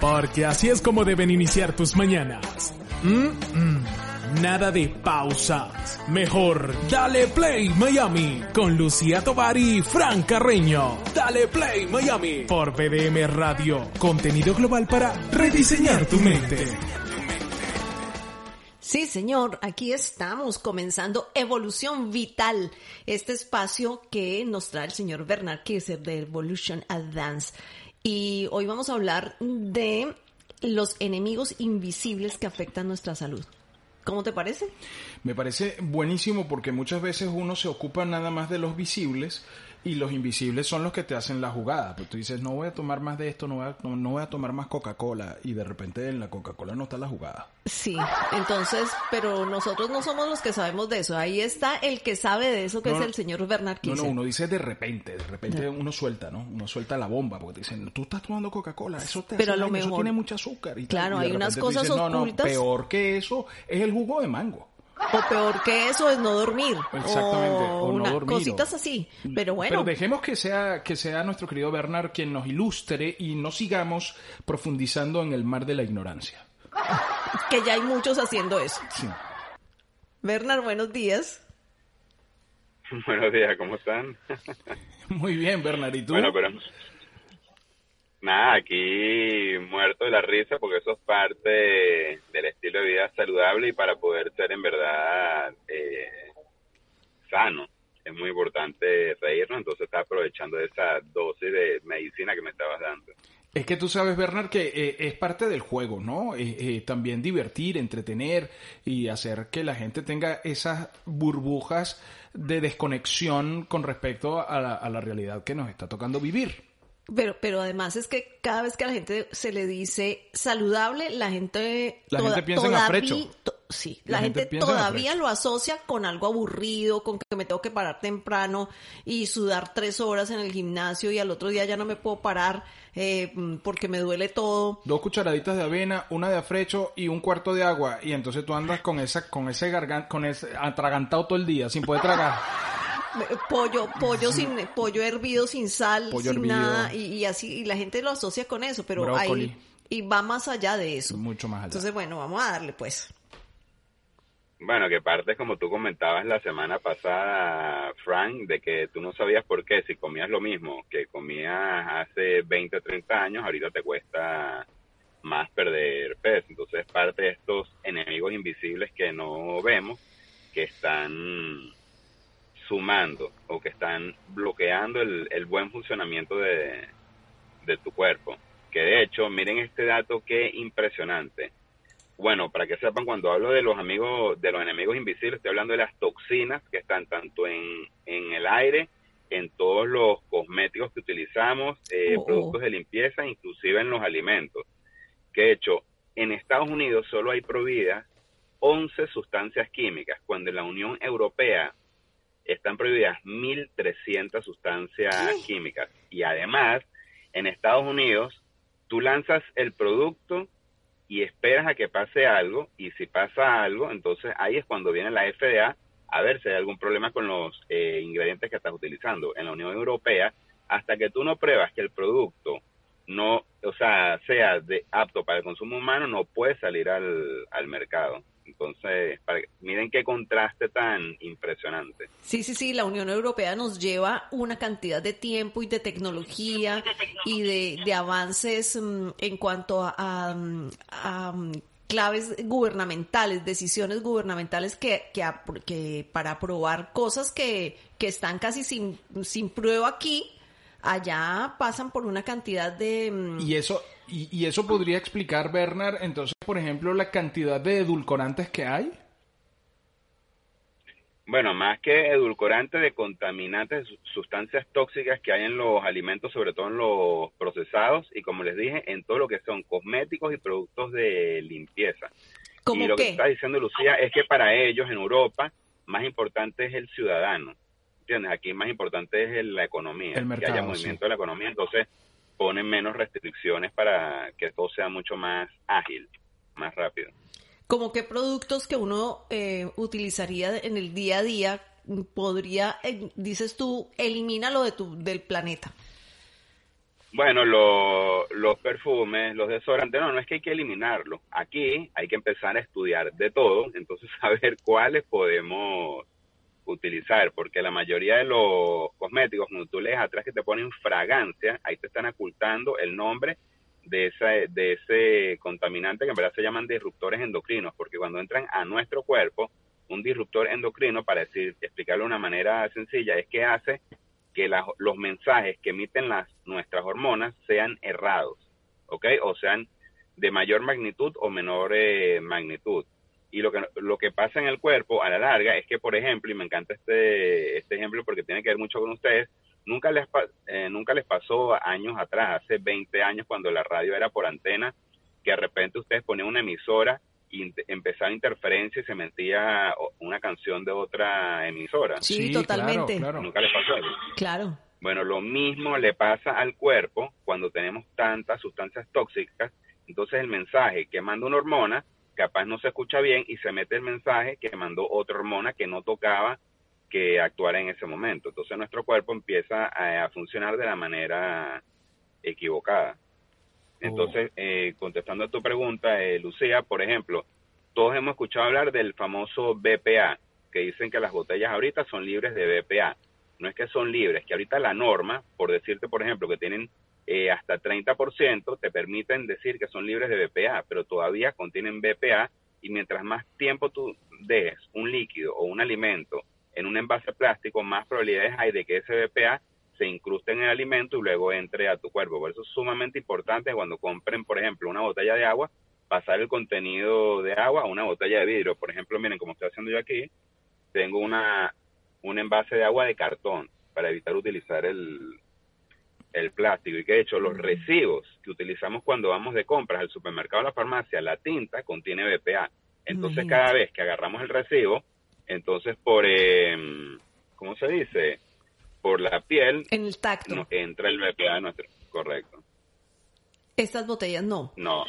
Porque así es como deben iniciar tus mañanas. Mm, mm. Nada de pausas. Mejor, dale play Miami con Lucía Tovar y Fran Carreño. Dale play Miami por BDM Radio. Contenido global para rediseñar tu mente. Sí, señor, aquí estamos comenzando Evolución Vital, este espacio que nos trae el señor Bernard Kisser de Evolution Advance. Y hoy vamos a hablar de los enemigos invisibles que afectan nuestra salud. ¿Cómo te parece? Me parece buenísimo porque muchas veces uno se ocupa nada más de los visibles y los invisibles son los que te hacen la jugada. Pues tú dices, no voy a tomar más de esto, no voy a, no, voy a tomar más Coca-Cola y de repente en la Coca-Cola no está la jugada. Sí, entonces, pero nosotros no somos los que sabemos de eso. Ahí está el que sabe de eso, que es el señor Bernard No, no, uno dice de repente, de repente uno suelta, ¿no? Uno suelta la bomba porque te dicen, tú estás tomando Coca-Cola, eso te pero a lo mejor, eso tiene mucho azúcar. Y claro, hay unas cosas ocultas. No, no, peor que eso es el jugo de mango. O peor que eso es no dormir. Exactamente, o, no. Cositas así. Pero bueno. Pero dejemos que sea, que sea nuestro querido Bernard quien nos ilustre y no sigamos profundizando en el mar de la ignorancia. que ya hay muchos haciendo eso. Sí. Bernard, buenos días. Buenos días, ¿cómo están? Muy bien, Bernard, ¿y tú? Bueno, pero Nada, aquí muerto de la risa porque eso es parte del estilo de vida saludable y para poder ser en verdad eh, sano es muy importante reírnos, entonces está aprovechando esa dosis de medicina que me estabas dando. Es que tú sabes, Bernard, que eh, es parte del juego, ¿no? Eh, también divertir, entretener y hacer que la gente tenga esas burbujas de desconexión con respecto a la realidad que nos está tocando vivir. Pero, pero además es que cada vez que a la gente se le dice saludable, la gente... La gente piensa en afrecho. sí, la, gente, todavía lo asocia con algo aburrido, con que me tengo que parar temprano y sudar tres horas en el gimnasio y al otro día ya no me puedo parar eh, porque me duele todo. Dos cucharaditas de avena, una de afrecho y un cuarto de agua y entonces tú andas con esa, con ese garganta, con ese atragantado todo el día sin poder tragar. pollo, pollo sin, pollo hervido sin sal, sin nada, y, así, y la gente lo asocia con eso, pero ahí, y va más allá de eso. Mucho más allá. Entonces, bueno, vamos a darle pues. Bueno, que parte como tú comentabas la semana pasada, Frank, de que tú no sabías por qué, si comías lo mismo que comías hace 20 o 30 años, ahorita te cuesta más perder peso. Entonces, parte de estos enemigos invisibles que no vemos, que están sumando o que están bloqueando el, buen funcionamiento de, tu cuerpo. Que de hecho, miren este dato que impresionante. Bueno, para que sepan, cuando hablo de los amigos, de los enemigos invisibles, estoy hablando de las toxinas que están tanto en, en el aire, en todos los cosméticos que utilizamos, eh, oh, oh. productos de limpieza, inclusive en los alimentos. Que de hecho, en Estados Unidos solo hay prohibidas 11 sustancias químicas, cuando en la Unión Europea están prohibidas 1.300 sustancias químicas. Y además, en Estados Unidos, tú lanzas el producto y esperas a que pase algo, y si pasa algo, entonces ahí es cuando viene la FDA a ver si hay algún problema con los eh, ingredientes que estás utilizando. En la Unión Europea, hasta que tú no pruebas que el producto no, o sea, sea de, apto para el consumo humano, no puede salir al, al mercado. Entonces, miren qué contraste tan impresionante. Sí, sí, sí, la Unión Europea nos lleva una cantidad de tiempo y de tecnología y de, avances mm, en cuanto a, mm, claves gubernamentales, decisiones gubernamentales que, que, para aprobar cosas que, que están casi sin, sin prueba aquí, allá pasan por una cantidad de... Mm, y eso, y, eso podría explicar, Bernard, entonces, por ejemplo, la cantidad de edulcorantes que hay. Bueno, más que edulcorantes, de contaminantes, sustancias tóxicas que hay en los alimentos, sobre todo en los procesados y, como les dije, en todo lo que son cosméticos y productos de limpieza. ¿Cómo y lo qué? que está diciendo Lucía es que para ellos en Europa más importante es el ciudadano. ¿Entiendes? Aquí más importante es la economía, el mercado, que haya movimiento de la economía. Entonces, ponen menos restricciones para que todo sea mucho más ágil, más rápido. ¿Cómo qué productos que uno eh, utilizaría en el día a día podría, eh, dices tú, elimínalo de tu, del planeta? Bueno, lo- los perfumes, los desodorantes, no, no es que hay que eliminarlos. Aquí hay que empezar a estudiar de todo, entonces saber cuáles podemos utilizar, porque la mayoría de los cosméticos, cuando tú lees atrás que te ponen fragancia, ahí te están ocultando el nombre de, esa, de ese contaminante que en verdad se llaman disruptores endocrinos, porque cuando entran a nuestro cuerpo, un disruptor endocrino, para decir, explicarlo de una manera sencilla, es que hace que los mensajes que emiten las, nuestras hormonas sean errados, ¿ok? O sean de mayor magnitud o menor eh, magnitud. Y lo que, lo que pasa en el cuerpo a la larga es que, por ejemplo, y me encanta este, este ejemplo porque tiene que ver mucho con ustedes, nunca les, eh, nunca les pasó años atrás, hace 20 años cuando la radio era por antena, que de repente ustedes ponían una emisora y empezaba interferencia y se metía una canción de otra emisora. Sí, claro, totalmente. claro. Nunca les pasó eso. Claro. Bueno, lo mismo le pasa al cuerpo cuando tenemos tantas sustancias tóxicas. Entonces el mensaje que manda una hormona capaz no se escucha bien y se mete el mensaje que mandó otra hormona que no tocaba que actuara en ese momento. Entonces nuestro cuerpo empieza a, a funcionar de la manera equivocada. Entonces, eh, contestando a tu pregunta, eh, Lucía, por ejemplo, todos hemos escuchado hablar del famoso BPA, que dicen que las botellas ahorita son libres de BPA. No es que son libres, que ahorita la norma, por decirte, por ejemplo, que tienen eh, hasta 30%, te permiten decir que son libres de BPA, pero todavía contienen BPA y mientras más tiempo tú dejes un líquido o un alimento en un envase plástico, más probabilidades hay de que ese BPA se incruste en el alimento y luego entre a tu cuerpo. Por eso es sumamente importante cuando compren, por ejemplo, una botella de agua, pasar el contenido de agua a una botella de vidrio. Por ejemplo, miren, como estoy haciendo yo aquí, tengo una un envase de agua de cartón para evitar utilizar el, el plástico. Y que de hecho los recibos que utilizamos cuando vamos de compras al supermercado o a la farmacia, la tinta contiene BPA. Entonces Imagínate. cada vez que agarramos el recibo, entonces por, eh, ¿cómo se dice? Por la piel En el tacto. entra el BPA nuestro... Correcto. Estas botellas no. No.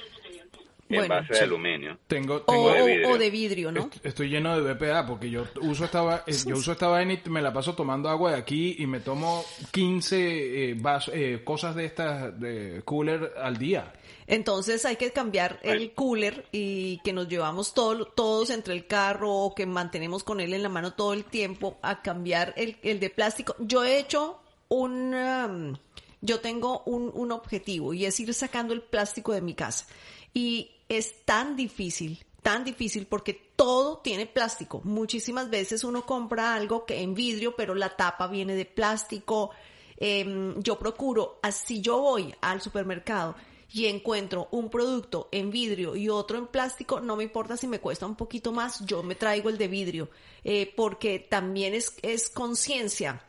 Bueno, envase sí. de aluminio. Tengo, O, de vidrio. o de vidrio, ¿no? Est- Estoy lleno de BPA porque yo uso esta, va- eh, yo uso esta vaina y me la paso tomando agua de aquí y me tomo 15 eh, vasos- eh, cosas de estas de cooler al día. Entonces hay que cambiar el cooler y que nos llevamos todo- todos entre el carro o que mantenemos con él en la mano todo el tiempo a cambiar el, el de plástico. Yo he hecho un... um, yo tengo un, un objetivo y es ir sacando el plástico de mi casa. Y es tan difícil, tan difícil porque todo tiene plástico. Muchísimas veces uno compra algo que en vidrio, pero la tapa viene de plástico. Em, yo procuro, así yo voy al supermercado y encuentro un producto en vidrio y otro en plástico, no me importa si me cuesta un poquito más, yo me traigo el de vidrio, eh, porque también es, es conciencia.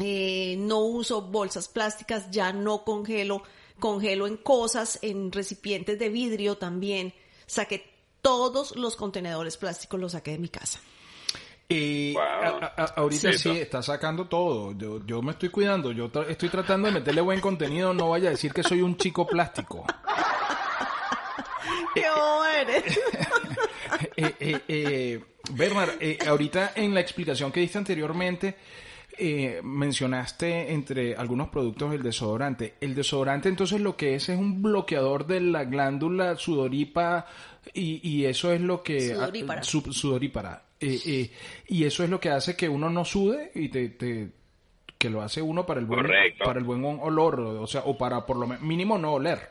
Eh, no uso bolsas plásticas, ya no congelo, congelo en cosas, en recipientes de vidrio también. Saqué todos los contenedores plásticos, los saqué de mi casa. Y Wow. a- a- ahorita sí, está sacando todo. Yo, yo me estoy cuidando. Yo tra- estoy tratando de meterle buen contenido. No vaya a decir que soy un chico plástico. ¡Qué bobo eres! eh, eh, eh, Bernard, eh, ahorita en la explicación que diste anteriormente, eh, mencionaste entre algunos productos el desodorante. El desodorante entonces lo que es es un bloqueador de la glándula sudorípara y, y eso es lo que... Sudorípara. su- sudorípara. Eh, eh, y eso es lo que hace que uno no sude y te... te- que lo hace uno para el buen Correcto. para el buen olor, o sea, o para por lo mínimo no oler.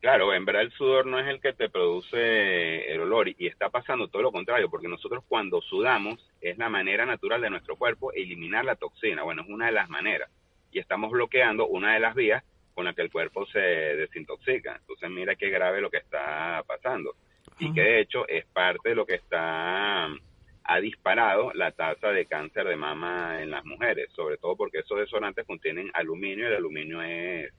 Claro, en verdad el sudor no es el que te produce el olor y está pasando todo lo contrario, porque nosotros cuando sudamos es la manera natural de nuestro cuerpo eliminar la toxina. Bueno, es una de las maneras y estamos bloqueando una de las vías con la que el cuerpo se desintoxica. Entonces mira qué grave lo que está pasando y que de hecho es parte de lo que está ha disparado la tasa de cáncer de mama en las mujeres, sobre todo porque esos desodorantes contienen aluminio y el aluminio es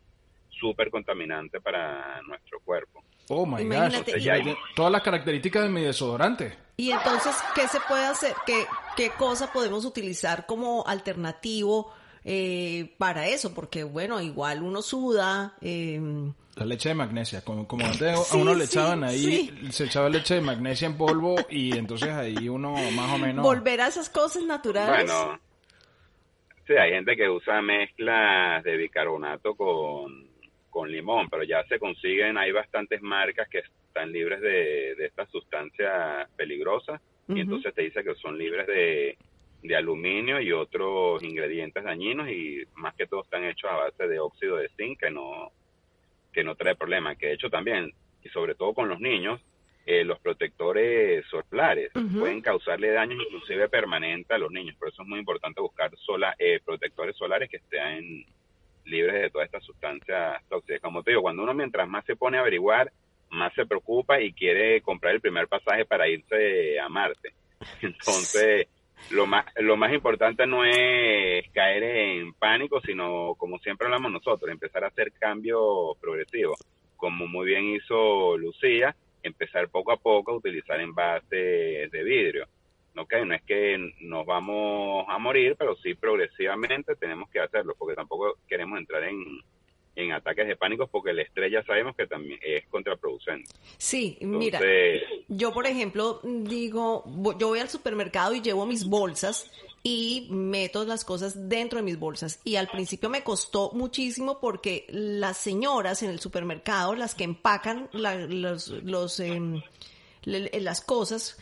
súper contaminante para nuestro cuerpo. Oh my Imagínate, gosh. y- Ya hay todas las características de mi desodorante. Y entonces, ¿qué se puede hacer? ¿Qué, qué cosa podemos utilizar como alternativo eh, para eso? Porque, bueno, igual uno suda. eh, La leche de magnesia, como, como antes a uno le sí, echaban ahí, sí. se echaba leche de magnesia en polvo y entonces ahí uno más o menos... Volver a esas cosas naturales. Bueno, Sí, hay gente que usa mezclas de bicarbonato con, con limón, pero ya se consiguen, hay bastantes marcas que están libres de, de estas sustancias peligrosas y entonces te dice que son libres de, de aluminio y otros ingredientes dañinos y más que todo están hechos a base de óxido de zinc que no que no trae problema. Que de hecho también y sobre todo con los niños eh, los protectores solares pueden causarle daños inclusive permanentes a los niños. Por eso es muy importante buscar sola, eh, protectores solares que estén libres de todas estas sustancias tóxicas. Como te digo cuando uno mientras más se pone a averiguar más se preocupa y quiere comprar el primer pasaje para irse a Marte. Entonces lo más, lo más importante no es caer en pánico, sino como siempre hablamos nosotros, empezar a hacer cambios progresivos, como muy bien hizo Lucía, empezar poco a poco a utilizar envases de vidrio. Okay, no es que nos vamos a morir, pero sí progresivamente tenemos que hacerlo, porque tampoco queremos entrar en, en ataques de pánico porque el estrés ya sabemos que también es contraproducente. Sí, mira, yo por ejemplo digo, yo voy al supermercado y llevo mis bolsas y meto las cosas dentro de mis bolsas. Y al principio me costó muchísimo porque las señoras en el supermercado, las que empacan los, los em, las cosas,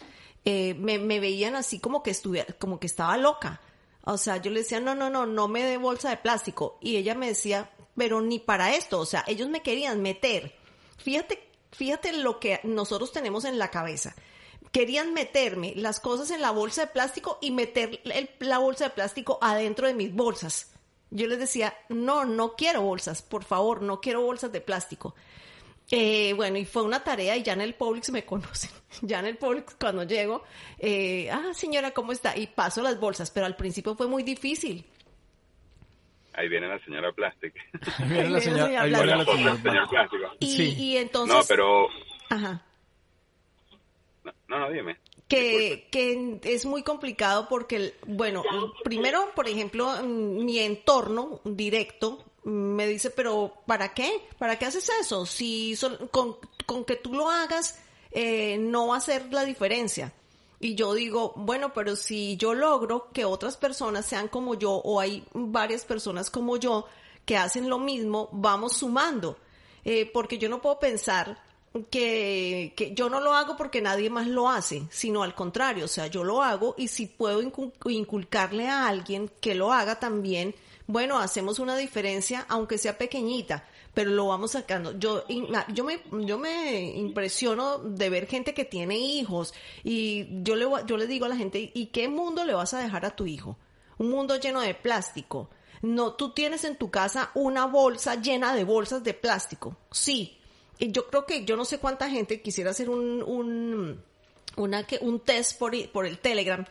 eh, me, me, veían así como que estuviera, como que estaba loca. O sea, yo le decía, no, no, no, no me dé bolsa de plástico. Y ella me decía, pero ni para esto, o sea, ellos me querían meter. Fíjate, fíjate lo que nosotros tenemos en la cabeza. Querían meterme las cosas en la bolsa de plástico y meter la bolsa de plástico adentro de mis bolsas. Yo les decía, no, no quiero bolsas, por favor, no quiero bolsas de plástico. Eh, bueno, y fue una tarea y ya en el Publix me conocen. Ya en el Publix cuando llego, eh, ah, señora, ¿cómo está? Y paso las bolsas, pero al principio fue muy difícil ahí viene la señora plástica. Ahí viene la señora, ahí viene la señora plástica. Y, sí. y entonces... No, pero... Ajá. No, no, dime. Que, que es muy complicado porque, bueno, primero, por ejemplo, mi entorno directo me dice, pero ¿para qué? ¿Para qué haces eso? Si con, con que tú lo hagas, eh, no va a ser la diferencia. Y yo digo, bueno, pero si yo logro que otras personas sean como yo o hay varias personas como yo que hacen lo mismo, vamos sumando. Eh, porque yo no puedo pensar que, que, yo no lo hago porque nadie más lo hace, sino al contrario, o sea, yo lo hago y si puedo inculcarle a alguien que lo haga también, bueno, hacemos una diferencia, aunque sea pequeñita pero lo vamos sacando. Yo, yo, me, yo me impresiono de ver gente que tiene hijos y yo le, yo le digo a la gente, ¿y qué mundo le vas a dejar a tu hijo? Un mundo lleno de plástico. No, tú tienes en tu casa una bolsa llena de bolsas de plástico. Sí. Y yo creo que yo no sé cuánta gente quisiera hacer un, un, una, un test por, por el Telegram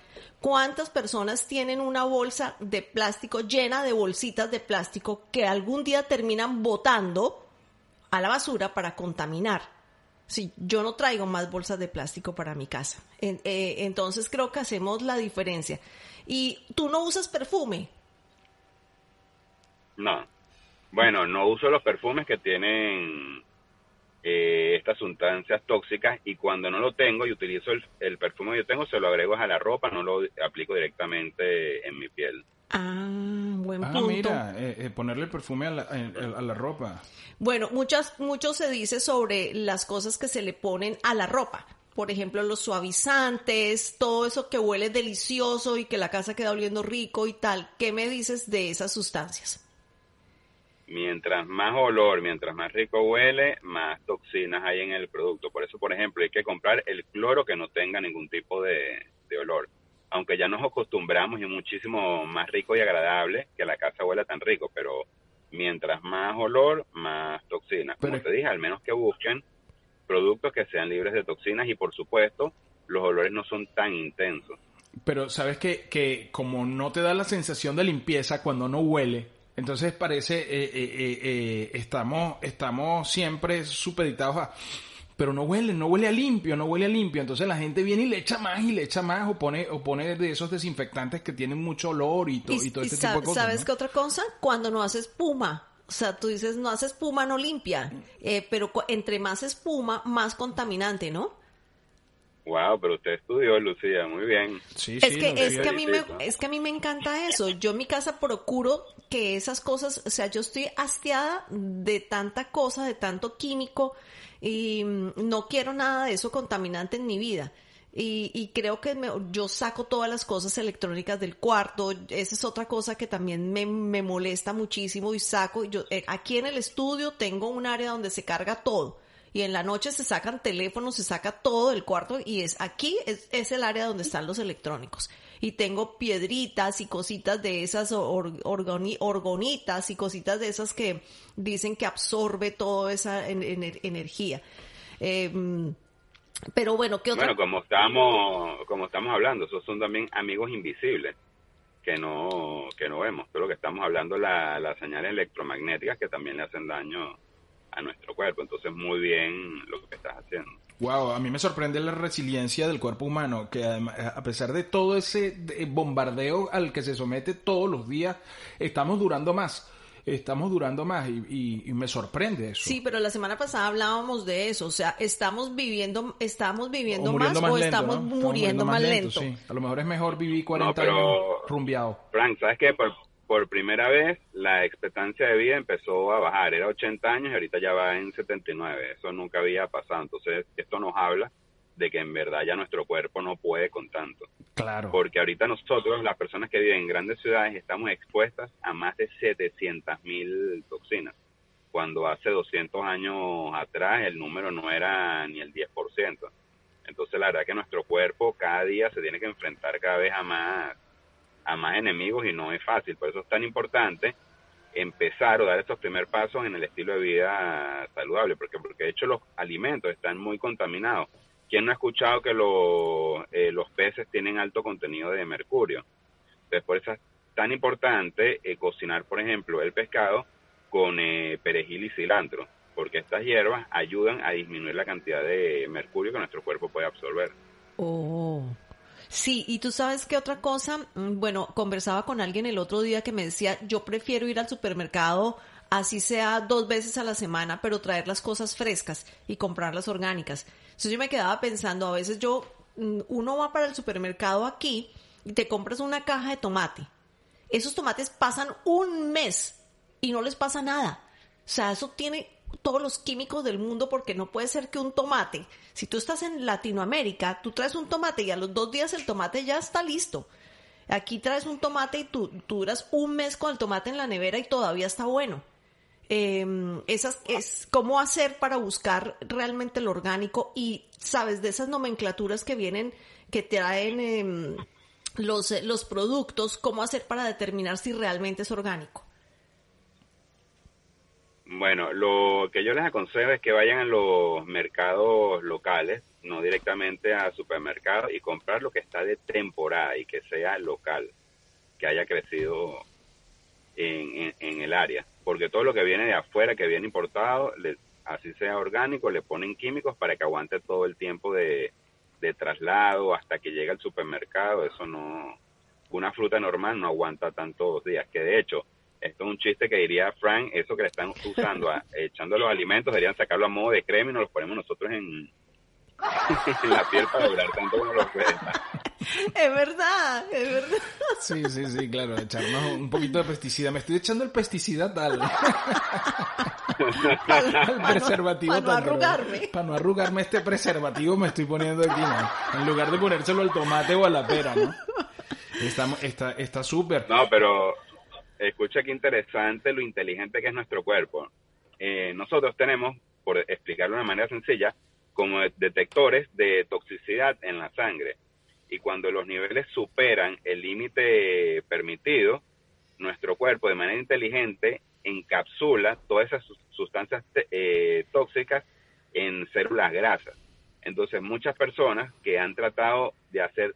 ¿Cuántas personas tienen una bolsa de plástico llena de bolsitas de plástico que algún día terminan botando a la basura para contaminar? Sí, yo no traigo más bolsas de plástico para mi casa. Eh, entonces creo que hacemos la diferencia. ¿Y tú no usas perfume? No. Bueno, no uso los perfumes que tienen eh, estas sustancias tóxicas y cuando no lo tengo y utilizo el, perfume que yo tengo, se lo agrego a la ropa, no lo aplico directamente en mi piel. Ah, buen ah, punto. mira, eh, eh, ponerle perfume a la, a la, ropa. Bueno, muchas, mucho se dice sobre las cosas que se le ponen a la ropa. Por ejemplo, los suavizantes, todo eso que huele delicioso y que la casa queda oliendo rico y tal. ¿Qué me dices de esas sustancias? Mientras más olor, mientras más rico huele, más toxinas hay en el producto. Por eso, por ejemplo, hay que comprar el cloro que no tenga ningún tipo de, olor. Aunque ya nos acostumbramos y es muchísimo más rico y agradable que la casa huela tan rico, pero mientras más olor, más toxinas. Como te dije, al menos que busquen productos que sean libres de toxinas y por supuesto los olores no son tan intensos. Pero sabes que, que como no te da la sensación de limpieza cuando no huele, entonces parece, eh, eh, eh, estamos, estamos siempre supeditados a, pero no huele, no huele a limpio, no huele a limpio. Entonces la gente viene y le echa más y le echa más o pone, o pone de esos desinfectantes que tienen mucho olor y, todo este tipo de cosas. ¿Sabes qué otra cosa? Cuando no hace espuma. O sea, tú dices, no hace espuma, no limpia. pero entre más espuma, más contaminante, ¿no? Wow, pero usted estudió, Lucía, muy bien. Sí, Es sí, que, no, es que a mí me, es que a mí me encanta eso. Yo en mi casa procuro que esas cosas, o sea, yo estoy hastiada de tanta cosa, de tanto químico y mm, no quiero nada de eso contaminante en mi vida. Y, y creo que me- yo saco todas las cosas electrónicas del cuarto. Esa es otra cosa que también me, me molesta muchísimo y saco. Yo eh, aquí en el estudio tengo un área donde se carga todo. Y en la noche se sacan teléfonos, se saca todo del cuarto y es aquí es, es el área donde están los electrónicos. Y tengo piedritas y cositas de esas or- organi- orgonitas y cositas de esas que dicen que absorbe toda esa en- ener- energía. Mm, pero bueno, ¿qué otra? Bueno, como estamos, como estamos hablando, esos son también amigos invisibles que no, que no vemos. Todo lo que estamos hablando, la- las señales electromagnéticas que también le hacen daño a nuestro cuerpo. Entonces, muy bien lo que estás haciendo. Wow, a mí me sorprende la resiliencia del cuerpo humano, que además, a pesar de todo ese bombardeo al que se somete todos los días, estamos durando más, estamos durando más y, y- y me sorprende eso. Sí, pero la semana pasada hablábamos de eso, o sea, estamos viviendo, estamos viviendo o más, muriendo más o lento, estamos ¿no? muriendo más lento. sí. A lo mejor es mejor vivir 40 pero- años rumbeado. Frank, ¿sabes qué? Por, por primera vez la expectancia de vida empezó a bajar. Era 80 años y ahorita ya va en 79. Eso nunca había pasado. Entonces, esto nos habla de que en verdad ya nuestro cuerpo no puede con tanto. Claro. Porque ahorita nosotros, las personas que viven en grandes ciudades, estamos expuestas a más de 700 mil toxinas. Cuando hace 200 años atrás el número no era ni el 10%. Entonces la verdad que nuestro cuerpo cada día se tiene que enfrentar cada vez a más, a más enemigos y no es fácil. Por eso es tan importante empezar o dar estos primeros pasos en el estilo de vida saludable, porque, porque de hecho los alimentos están muy contaminados. ¿Quién no ha escuchado que los, eh, los peces tienen alto contenido de mercurio? Entonces, por eso es tan importante eh, cocinar, por ejemplo, el pescado con eh, perejil y cilantro, porque estas hierbas ayudan a disminuir la cantidad de mercurio que nuestro cuerpo puede absorber. Oh. Sí, y tú sabes qué otra cosa, Mm, bueno, conversaba con alguien el otro día que me decía, yo prefiero ir al supermercado así sea dos veces a la semana, pero traer las cosas frescas y comprarlas orgánicas. Entonces yo me quedaba pensando, a veces yo, mm, uno va para el supermercado aquí y te compras una caja de tomate. Esos tomates pasan un mes y no les pasa nada. O sea, eso tiene todos los químicos del mundo porque no puede ser que un tomate, si tú estás en Latinoamérica, tú traes un tomate y a los dos días el tomate ya está listo. Aquí traes un tomate y tú, duras un mes con el tomate en la nevera y todavía está bueno. Eh, esas es cómo hacer para buscar realmente lo orgánico y sabes de esas nomenclaturas que vienen que traen em, los, los productos, cómo hacer para determinar si realmente es orgánico. Bueno, lo que yo les aconsejo es que vayan a los mercados locales, no directamente a supermercados, y comprar lo que está de temporada y que sea local, que haya crecido en, el área. Porque todo lo que viene de afuera, que viene importado, le- así sea orgánico, le ponen químicos para que aguante todo el tiempo de, traslado hasta que llegue al supermercado. Eso no, una fruta normal no aguanta tantos días. Que de hecho, esto es un chiste que diría Frank, eso que le están usando, a- echando los alimentos, deberían sacarlo a modo de crema y nos los ponemos nosotros en, en la piel para durar tanto como los pueden. Es verdad, es verdad. Sí, sí, sí, claro, echarnos un poquito de pesticida. Me estoy echando el pesticida tal. el preservativo pa' no arrugarme. Para no arrugarme este preservativo me estoy poniendo aquí, ¿no? En lugar de ponérselo al tomate o a la pera, ¿no? Estamos, está está súper. No, pero escucha qué interesante lo inteligente que es nuestro cuerpo. Eh, nosotros tenemos, por explicarlo de una manera sencilla, como detectores de toxicidad en la sangre. Y cuando los niveles superan el límite permitido, nuestro cuerpo de manera inteligente encapsula todas esas sus- sustancias eh, tóxicas en células grasas. Entonces muchas personas que han tratado de hacer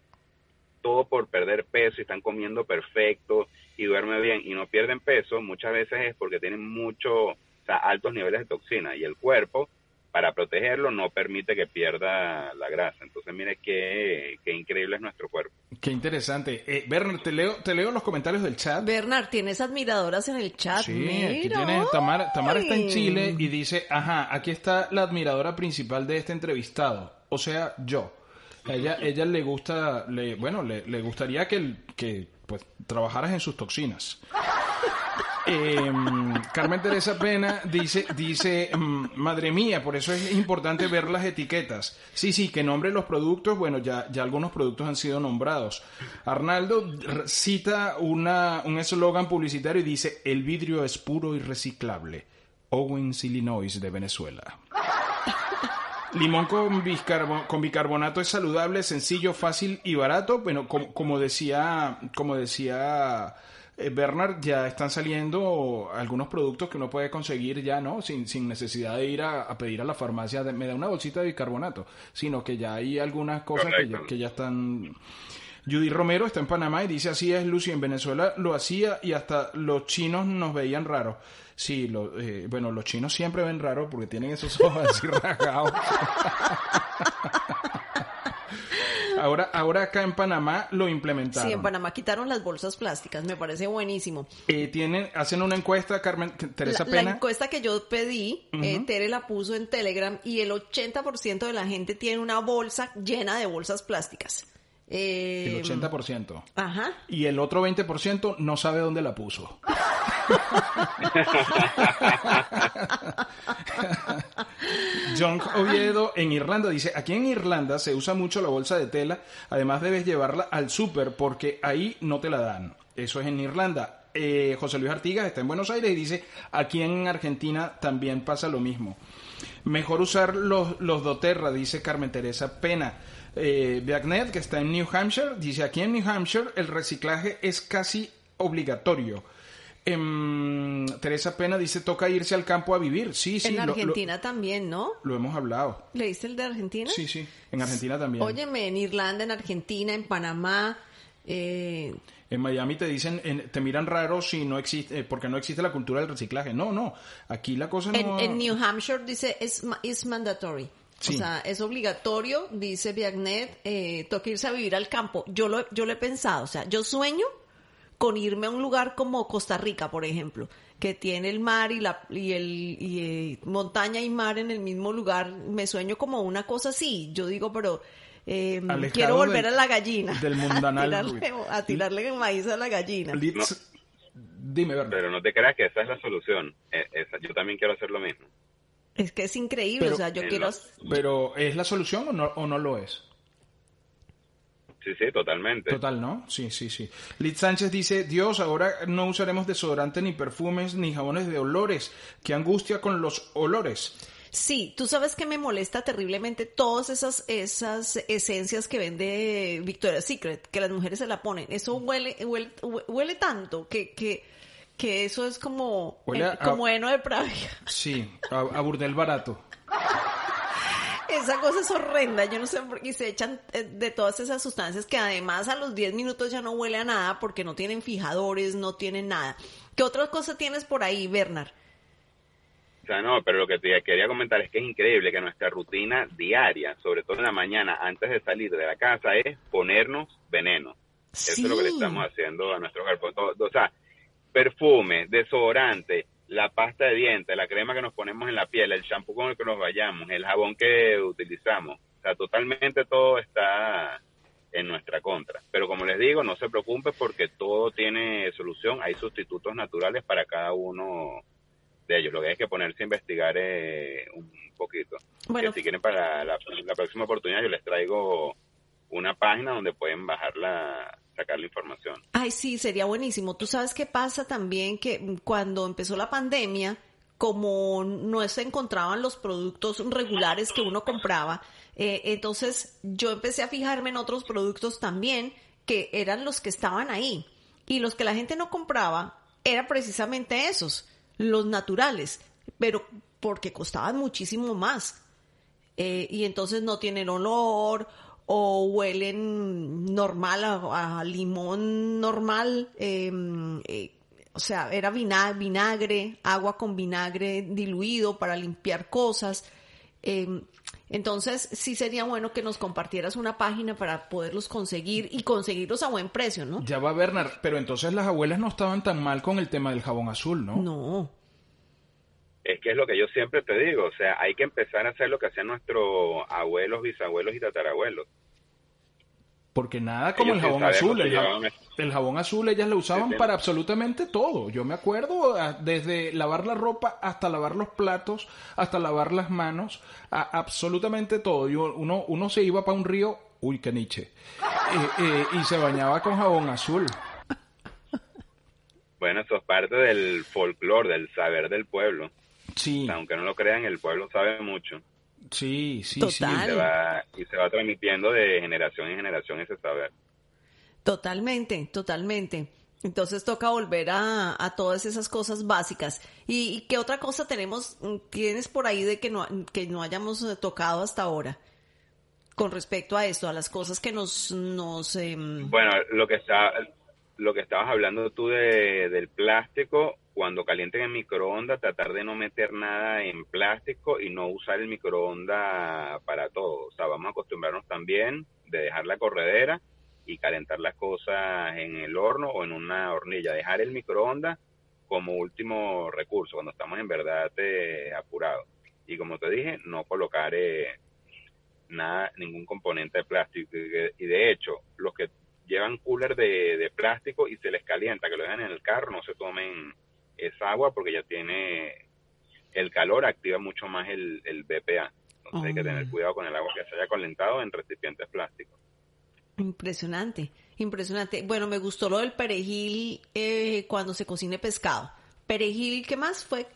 todo por perder peso y están comiendo perfecto y duermen bien y no pierden peso, muchas veces es porque tienen mucho, o sea, altos niveles de toxina y el cuerpo para protegerlo no permite que pierda la grasa. Entonces, mire qué, qué increíble es nuestro cuerpo. Qué interesante. Eh, Bernard, te leo, te leo los comentarios del chat. Bernard, tienes admiradoras en el chat. Sí, Mira, aquí tiene Tamara, Tamara está en. Chile y dice, ajá, aquí está la admiradora principal de este entrevistado, o sea, yo. A ella, ella le gusta, le, bueno, le, le gustaría que, que pues trabajaras en sus toxinas. Em, Carmen Teresa Pena dice, dice, mm, madre mía, por eso es importante ver las etiquetas. Sí, sí, que nombre los productos, bueno, ya, ya algunos productos han sido nombrados. Arnaldo cita una, un eslogan publicitario y dice, el vidrio es puro y reciclable. Owens, Illinois, de Venezuela. Limón con, con, bicarbonato es saludable, sencillo, fácil y barato. Bueno, como, como decía, como decía eh, Bernard, ya están saliendo algunos productos que uno puede conseguir ya, ¿no? Sin, sin necesidad de ir a, pedir a la farmacia, me da una bolsita de bicarbonato, sino que ya hay algunas cosas que ya, que ya están... Judy Romero está en Panamá y dice así es Lucy, en Venezuela lo hacía y hasta los chinos nos veían raros. Sí, lo, eh, bueno, los chinos siempre ven raro porque tienen esos ojos así rasgados. Ahora, ahora acá en Panamá lo implementaron. Sí, en Panamá quitaron las bolsas plásticas, me parece buenísimo. Eh, tienen, hacen una encuesta, Carmen, Teresa Pena. La encuesta que yo pedí, eh, Tere la puso en Telegram y el 80% de la gente tiene una bolsa llena de bolsas plásticas. Eh, el 80%. Ajá. Y el otro 20% no sabe dónde la puso. John Oviedo en Irlanda dice, aquí en Irlanda se usa mucho la bolsa de tela, además debes llevarla al súper porque ahí no te la dan. Eso es en Irlanda. Eh, José Luis Artigas está en Buenos Aires y dice, aquí en Argentina también pasa lo mismo. Mejor usar los, los doTERRA, dice Carmen Teresa Pena. Eh, que está en New Hampshire, dice, aquí en New Hampshire el reciclaje es casi obligatorio. Em, Teresa Pena dice, toca irse al campo a vivir. Sí, sí. En Argentina también, ¿no? Lo hemos hablado. ¿Leíste el de Argentina? Sí, sí. En Argentina también. Óyeme, en Irlanda, en Argentina, en Panamá. Eh, en Miami te dicen, te miran raro si no existe, eh, porque no existe la cultura del reciclaje. No, no. Aquí la cosa no. En, New Hampshire dice, es mandatory. O sea, es obligatorio, dice Viagnet, eh, toca irse a vivir al campo. Yo lo, yo lo he pensado, o sea, yo sueño con irme a un lugar como Costa Rica, por ejemplo, que tiene el mar y la y el y, eh, montaña y mar en el mismo lugar. Me sueño como una cosa así. Yo digo, pero eh, quiero volver a la gallina. Del mundanal. a tirarle, maíz a la gallina. Dime, ¿verdad? Pero no te creas que esa es la solución. E, yo también quiero hacer lo mismo. Es que es increíble, o sea, yo quiero... Pero ¿es la solución o no, o no lo es? Sí, sí, totalmente. Total, ¿no? Sí, sí, sí. Liz Sánchez dice, Dios, ahora no usaremos desodorante ni perfumes ni jabones de olores. Qué angustia con los olores. Sí, tú sabes que me molesta terriblemente todas esas, esas esencias que vende Victoria's Secret, que las mujeres se la ponen. Eso huele, huele, huele tanto que, que, que eso es como, como heno de Pravia. Sí, a, a burdel barato. Esa cosa es horrenda, yo no sé por qué se echan eh, de todas esas sustancias que además a los 10 minutos ya no huele a nada porque no tienen fijadores, no tienen nada. ¿Qué otra cosa tienes por ahí, Bernard? O sea, no, pero lo que te quería comentar es que es increíble que nuestra rutina diaria, sobre todo en la mañana, antes de salir de la casa, es ponernos veneno. Eso es lo que le estamos haciendo a nuestro cuerpo. O sea, perfume, desodorante, la pasta de dientes, la crema que nos ponemos en la piel, el shampoo con el que nos vayamos, el jabón que utilizamos. O sea, totalmente todo está en nuestra contra. Pero como les digo, no se preocupe porque todo tiene solución. Hay sustitutos naturales para cada uno de ellos. Lo que hay que ponerse a investigar eh, un poquito. Bueno. si quieren para la, la próxima oportunidad yo les traigo una página donde pueden bajar la, sacar la información. Ay, sí, sería buenísimo. Tú sabes qué pasa también que cuando empezó la pandemia, como no se encontraban los productos regulares que uno compraba, eh, entonces yo empecé a fijarme en otros productos también que eran los que estaban ahí. Y los que la gente no compraba eran precisamente esos, los naturales, pero porque costaban muchísimo más. Eh, y entonces no tienen olor o huelen normal a, limón normal, em, eh, o sea, era vinagre, agua con vinagre diluido para limpiar cosas. Em, entonces, sí sería bueno que nos compartieras una página para poderlos conseguir y conseguirlos a buen precio, ¿no? Ya va, Bernard, pero entonces las abuelas no estaban tan mal con el tema del jabón azul, ¿no? No. Es que es lo que yo siempre te digo, o sea, hay que empezar a hacer lo que hacían nuestros abuelos, bisabuelos y tatarabuelos. Porque nada como Ellos el jabón azul. El, ja- llevaban- el jabón azul ellas lo usaban Sí, para absolutamente todo. Yo me acuerdo ah, desde lavar la ropa hasta lavar los platos, hasta lavar las manos, a- absolutamente todo. Yo, uno, uno se iba para un río, uy, que niche, eh, eh, y se bañaba con jabón azul. Bueno, eso es parte del folclore, del saber del pueblo. Sí, O sea, aunque no lo crean, el pueblo sabe mucho. sí, sí, sí. Total. Se va, y se va transmitiendo de generación en generación ese saber. Totalmente, totalmente. Entonces toca volver a, a todas esas cosas básicas. ¿Y, y qué otra cosa tenemos, mm, tienes por ahí de que no, que no hayamos eh, tocado hasta ahora? Con respecto a esto, a las cosas que nos, nos, em, Bueno, lo que está, lo que estabas hablando tú de, del plástico, cuando calienten en microondas, tratar de no meter nada en plástico y no usar el microondas para todo. O sea, vamos a acostumbrarnos también de dejar la corredera y calentar las cosas en el horno o en una hornilla. Dejar el microondas como último recurso cuando estamos en verdad eh, apurados. Y como te dije, no colocar eh, nada, ningún componente de plástico. Y de hecho, los que llevan cooler de, de plástico y se les calienta, que lo dejan en el carro, no se tomen esa agua porque ya tiene el calor, activa mucho más el, el BPA. Entonces hay que tener cuidado con el agua que se haya calentado en recipientes plásticos. impresionante, impresionante. Bueno, me gustó lo del perejil eh, cuando se cocine pescado. Perejil, ¿qué más fue?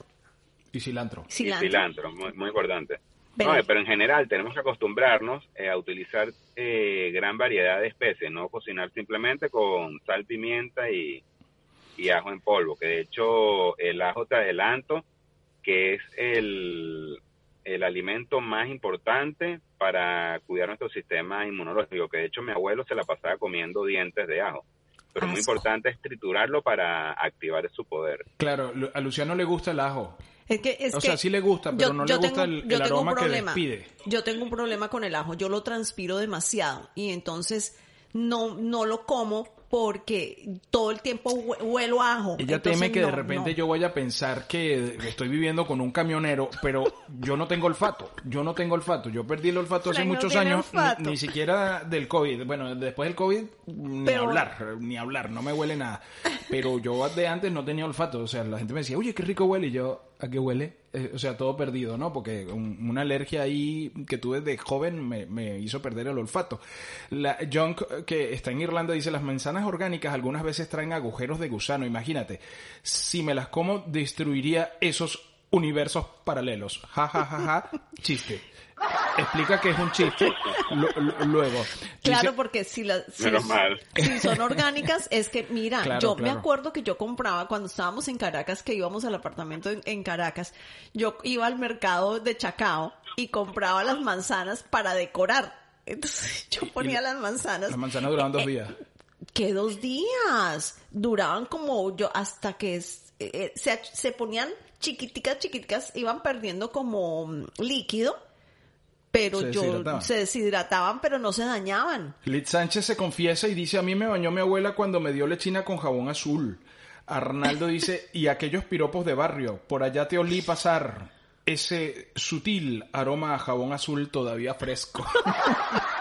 Y cilantro. Cilantro. Y cilantro, muy, muy importante. Pero- No, pero en general tenemos que acostumbrarnos eh, a utilizar eh, gran variedad de especies, no cocinar simplemente con sal, pimienta y, y ajo en polvo, que de hecho el ajo te adelanto que es el, el alimento más importante para cuidar nuestro sistema inmunológico, que de hecho mi abuelo se la pasaba comiendo dientes de ajo. Pero muy importante es triturarlo para activar su poder. Claro, a Luciano le gusta el ajo. Es que, es O que sea, sí le gusta, pero no le gusta el- yo el tengo un aroma que problema. despide. Yo tengo un problema con el ajo, yo lo transpiro demasiado y entonces no, no lo como porque todo el tiempo hue- huelo ajo. Ella Entonces, teme que de repente no. yo vaya a pensar que estoy viviendo con un camionero, pero yo no tengo olfato. Yo no tengo olfato. Yo perdí el olfato hace no muchos años, ni, siquiera del COVID. Bueno, después del COVID, ni Pero- hablar, ni hablar, no me huele nada. Pero yo de antes no tenía olfato. O sea, la gente me decía, oye, qué rico huele. Y yo, ¿a qué huele? Eh, o sea, todo perdido, ¿no? Porque un- una alergia ahí que tuve de joven me, hizo perder el olfato. La John, que está en Irlanda, dice, las manzanas orgánicas algunas veces traen agujeros de gusano. Imagínate, si me las como, destruiría esos universos paralelos. Ja, ja, ja, ja. Chiste. Explica que es un chiste. Lu- lu- luego. Claro, porque si, las si, son orgánicas, es que, mira, Claro, yo me acuerdo que yo compraba cuando estábamos en Caracas, que íbamos al apartamento en, en Caracas, yo iba al mercado de Chacao y compraba las manzanas para decorar. Entonces yo ponía las manzanas. Las manzanas duraban dos eh, días. que dos días duraban como yo hasta que es- eh, se, se ponían chiquiticas chiquiticas iban perdiendo como mm, líquido pero Se yo deshidrataban. se deshidrataban pero no se dañaban Liz Sánchez se confiesa y dice, a mí me bañó mi abuela cuando me dio lechina con jabón azul. Arnaldo dice, y aquellos piropos de barrio, por allá te olí pasar ese sutil aroma a jabón azul todavía fresco.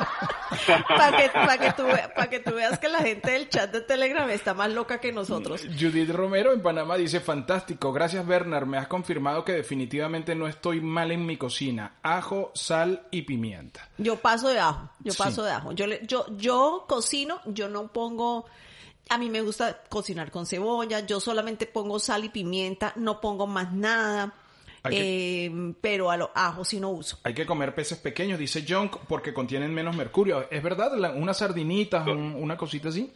para que, pa' que, tú, pa' que tú veas que la gente del chat de Telegram está más loca que nosotros Judith Romero en Panamá dice, fantástico, gracias Bernard, me has confirmado que definitivamente no estoy mal en mi cocina. Ajo, sal y pimienta. Yo paso de ajo, yo Sí. paso de ajo. Yo, yo, yo cocino, yo no pongo, a mí me gusta cocinar con cebolla, yo solamente pongo sal y pimienta, no pongo más nada, Hay eh, pero a los ajos sí no uso. Hay que comer peces pequeños, dice Junk, porque contienen menos mercurio. ¿Es verdad? La- unas sardinitas, un- una cosita así.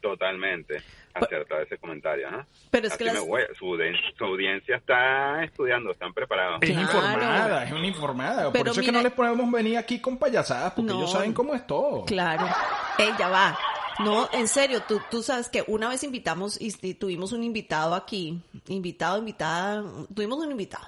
Totalmente acertado ese comentario, ¿no? Pero es Así que las- voy. Su, su audiencia está estudiando, están preparados. Es Claro. informada, es una informada. Por Pero eso es que mira- no les podemos venir aquí con payasadas, porque No. ellos saben cómo es todo. Claro, ella va. No, en serio, tú, tú sabes que una vez invitamos y, y tuvimos un invitado aquí, invitado, invitada, tuvimos un invitado.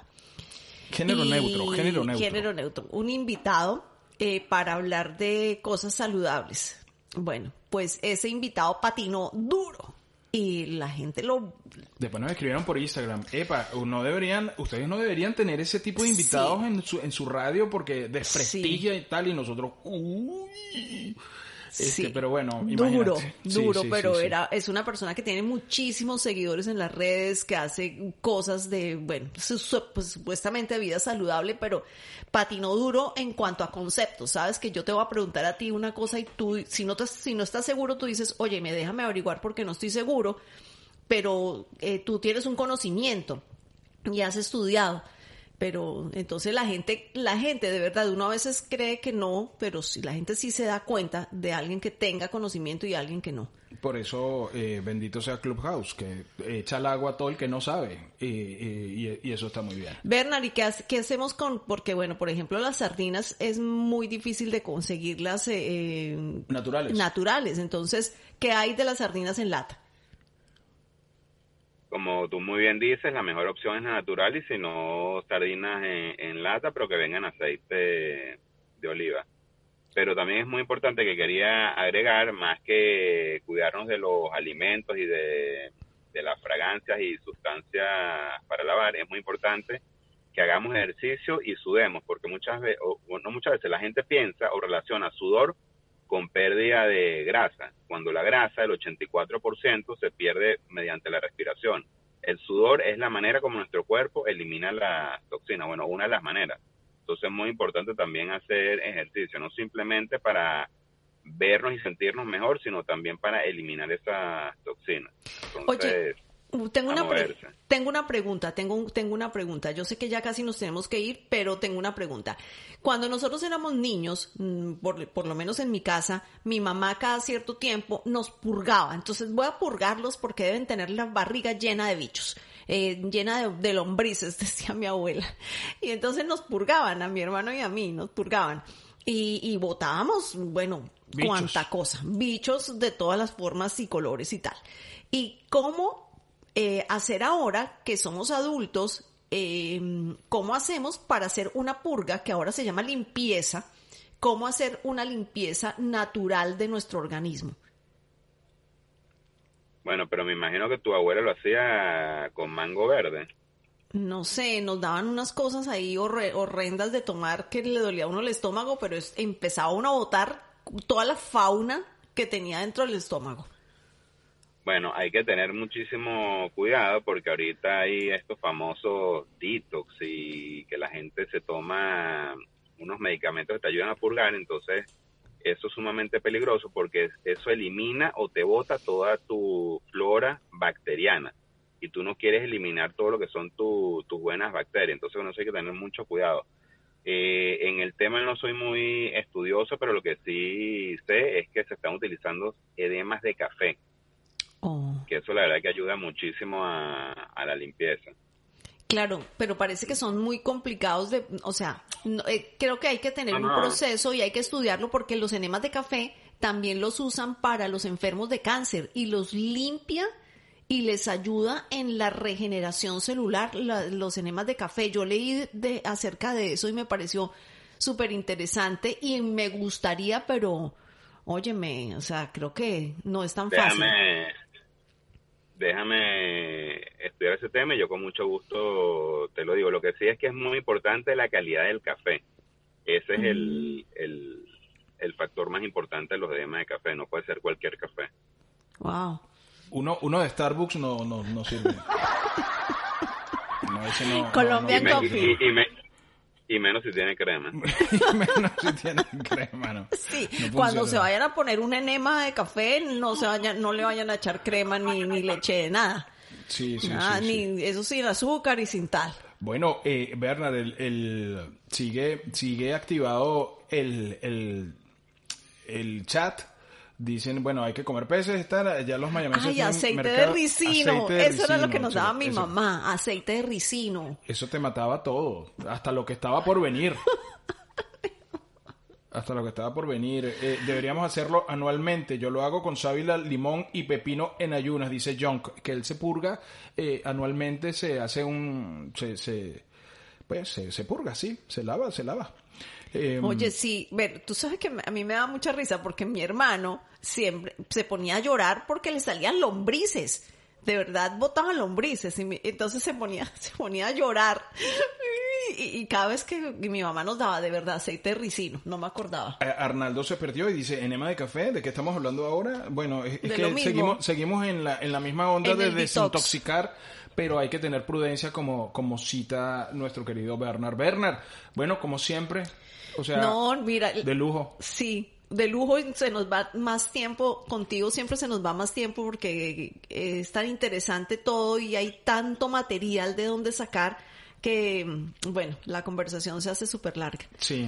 Género Y- neutro, género neutro. Género neutro. Un invitado eh, para hablar de cosas saludables. Bueno, pues ese invitado patinó duro y la gente lo... Después nos escribieron por Instagram, epa, no deberían, ustedes no deberían tener ese tipo de invitados Sí. en, su, en su radio porque desprestigia y tal, y nosotros, uy, Este, Sí. pero bueno, duro, imagínate. Duro, sí, pero sí. era es una persona que tiene muchísimos seguidores en las redes, que hace cosas de, bueno, su- su- pues, supuestamente vida saludable, pero patinó duro en cuanto a conceptos. Sabes que yo te voy a preguntar a ti una cosa y tú, si no, te, si no estás seguro, tú dices, oye, me déjame averiguar porque no estoy seguro, pero eh, tú tienes un conocimiento y has estudiado. Pero entonces la gente, la gente de verdad, uno a veces cree que no, pero si la gente sí se da cuenta de alguien que tenga conocimiento y alguien que no. Por eso, eh, bendito sea Clubhouse, que echa el agua a todo el que no sabe. Y, y- y eso está muy bien. Bernard, ¿y qué, hace- qué hacemos con, porque bueno, por ejemplo, las sardinas es muy difícil de conseguirlas eh, eh, Naturales. naturales. Entonces, ¿qué hay de las sardinas en lata? Como tú muy bien dices, la mejor opción es la natural y si no, sardinas en, lata, pero que vengan aceite de oliva. Pero también es muy importante que quería agregar, más que cuidarnos de los alimentos y de, de las fragancias y sustancias para lavar, es muy importante que hagamos ejercicio y sudemos, porque muchas veces, o no muchas veces, la gente piensa o relaciona sudor con pérdida de grasa, cuando la grasa, el 84%, se pierde mediante la respiración. El sudor es la manera como nuestro cuerpo elimina la toxina, bueno, una de las maneras. Entonces es muy importante también hacer ejercicio, no simplemente para vernos y sentirnos mejor, sino también para eliminar esas toxinas. Entonces, Tengo a una, pre- tengo una pregunta, tengo, un- tengo una pregunta. Yo sé que ya casi nos tenemos que ir, pero tengo una pregunta. Cuando nosotros éramos niños, mm, por, por lo menos en mi casa, mi mamá cada cierto tiempo nos purgaba. Entonces voy a purgarlos porque deben tener la barriga llena de bichos. eh, llena de, de lombrices, decía mi abuela. Y entonces nos purgaban, a mi hermano y a mí, nos purgaban. Y, y botábamos, bueno, Bichos. cuánta cosa, bichos de todas las formas y colores y tal. ¿Y cómo eh, hacer ahora que somos adultos? eh, ¿Cómo hacemos para hacer una purga que ahora se llama limpieza? ¿Cómo hacer una limpieza natural de nuestro organismo? bueno, pero me imagino que tu abuela lo hacía con mango verde. No sé, nos daban unas cosas ahí horre- horrendas de tomar que le dolía a uno el estómago, pero es- empezaba uno a botar toda la fauna que tenía dentro del estómago. Bueno, hay que tener muchísimo cuidado porque ahorita hay estos famosos detox y que la gente se toma unos medicamentos que te ayudan a purgar, entonces eso es sumamente peligroso porque eso elimina o te bota toda tu flora bacteriana y tú no quieres eliminar todo lo que son tu- tus buenas bacterias, entonces con eso hay que tener mucho cuidado. Eh, en el tema no soy muy estudioso, pero lo que sí sé es que se están utilizando edemas de café Oh. que eso la verdad que ayuda muchísimo a, a la limpieza. Claro, pero parece que son muy complicados de, o sea, no- eh, creo que hay que tener un proceso y hay que estudiarlo porque los enemas de café también los usan para los enfermos de cáncer y los limpia y les ayuda en la regeneración celular la- los enemas de café. Yo leí de, acerca de eso y me pareció súper interesante y me gustaría, pero óyeme, o sea, creo que no es tan fácil. Déjame, estudiar ese tema y yo con mucho gusto te lo digo. Lo que sí es que es muy importante la calidad del café. Ese es el, el, el factor más importante de los edemas de café. No puede ser cualquier café. Wow. Uno, uno de Starbucks no, no, no sirve. No, no- no- Colombian no- Y, me- coffee. y- y me- y menos si tiene crema. y menos si tiene crema, ¿no? Sí, No cuando se vayan a poner un enema de café, no se vayan, no le vayan a echar crema ni, ni leche de nada. Sí, sí, Nada, sí, sí. ni eso sin azúcar y sin tal. Bueno, eh, Bernard, el, el- sigue, sigue activado el, el, el chat. Dicen, bueno, hay que comer peces, ya los mayamenses Ay, tienen aceite de mercado- ricino. aceite de eso era lo que nos daba mi eso- mamá, aceite de ricino. Eso te mataba todo, hasta lo que estaba por venir. Hasta lo que estaba por venir. Eh, deberíamos hacerlo anualmente. Yo lo hago con sábila, limón y pepino en ayunas, dice Junk, que él se purga eh, anualmente, se hace un... Se, se- pues se, se purga, sí, se lava, se lava. Eh, Oye, sí, ver, tú sabes que a mí me da mucha risa porque mi hermano siempre se ponía a llorar porque le salían lombrices. De verdad botaban lombrices y mi- entonces se ponía, se ponía a llorar. Y, y cada vez que mi mamá nos daba de verdad aceite de ricino, no me acordaba. Eh, Arnaldo se perdió y dice, enema de café, ¿de qué estamos hablando ahora? Bueno, es, que seguimos, seguimos en la, en la misma onda En de detox. desintoxicar, pero hay que tener prudencia como, como cita nuestro querido Bernard. Bernard, bueno, como siempre, o sea, No, mira, de lujo. Sí, de lujo se nos va más tiempo, contigo siempre se nos va más tiempo porque eh, es tan interesante todo y hay tanto material de donde sacar que, mm, bueno, la conversación se hace súper larga. Sí,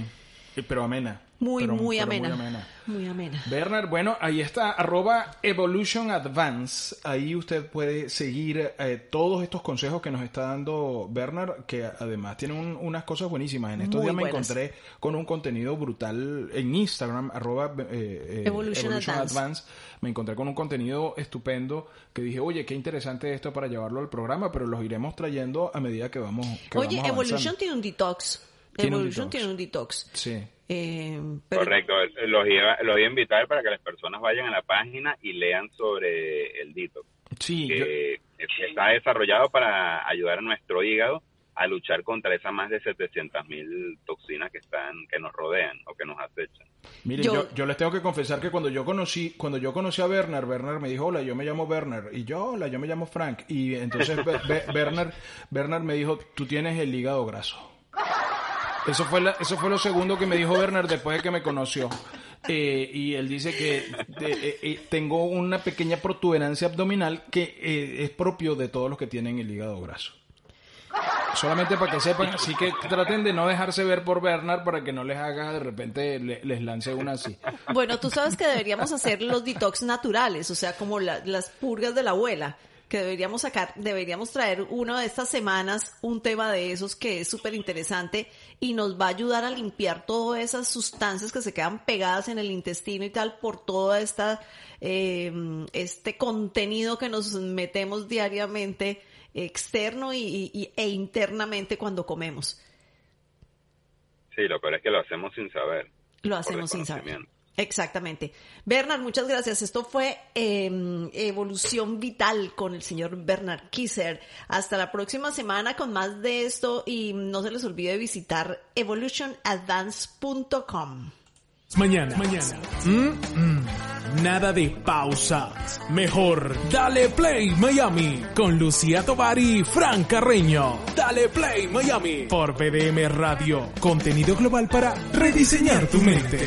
pero amena. Muy, Pero- muy, pero amena. Muy amena. Bernard, bueno, ahí está, arroba Evolution Advance. Ahí usted puede seguir eh, todos estos consejos que nos está dando Bernard, que además tiene un- unas cosas buenísimas. En estos Muy días me encontré con un contenido brutal en Instagram, arroba eh, eh, Evolution Advance. Me encontré con un contenido estupendo que dije, oye, qué interesante esto para llevarlo al programa, pero los iremos trayendo a medida que vamos. Que Oye, vamos Evolution tiene un detox. Tiene Evolution tiene un detox. Sí. Eh, pero- Correcto, los iba, los iba a invitar para que las personas vayan a la página y lean sobre el detox, Sí, yo- que está desarrollado para ayudar a nuestro hígado a luchar contra esas más de 700 mil toxinas que están que nos rodean o que nos acechan. Miren, Yo- yo, yo les tengo que confesar que cuando yo conocí, cuando yo conocí a Bernard, Bernard me dijo, hola, yo me llamo Bernard, y yo, hola, yo me llamo Frank, y entonces Bernard, Bernard me dijo, tú tienes el hígado graso. Eso fue, la- eso fue lo segundo que me dijo Bernard después de que me conoció. Eh, y él dice que eh, eh, tengo una pequeña protuberancia abdominal que eh, es propio de todos los que tienen el hígado graso. Solamente para que sepan, así que traten de no dejarse ver por Bernard para que no les haga de repente le- les lance una así. Bueno, tú sabes que deberíamos hacer los detox naturales, o sea, como la- las purgas de la abuela, que deberíamos sacar, deberíamos traer una de estas semanas un tema de esos que es súper interesante y nos va a ayudar a limpiar todas esas sustancias que se quedan pegadas en el intestino y tal por toda esta eh, este contenido que nos metemos diariamente externo y, y- e internamente cuando comemos. Sí, lo peor es que lo hacemos sin saber. Lo hacemos sin saber. Exactamente. Bernard, muchas gracias. Esto fue eh, Evolución Vital con el señor Bernard Kisser. Hasta la próxima semana con más de esto y no se les olvide visitar evolutionadvance.com. Mañana, mañana. Nada de pausas. Mejor, dale play Miami con Lucía Tovar y Fran Carreño. Dale play Miami por BDM Radio. Contenido global para rediseñar tu mente.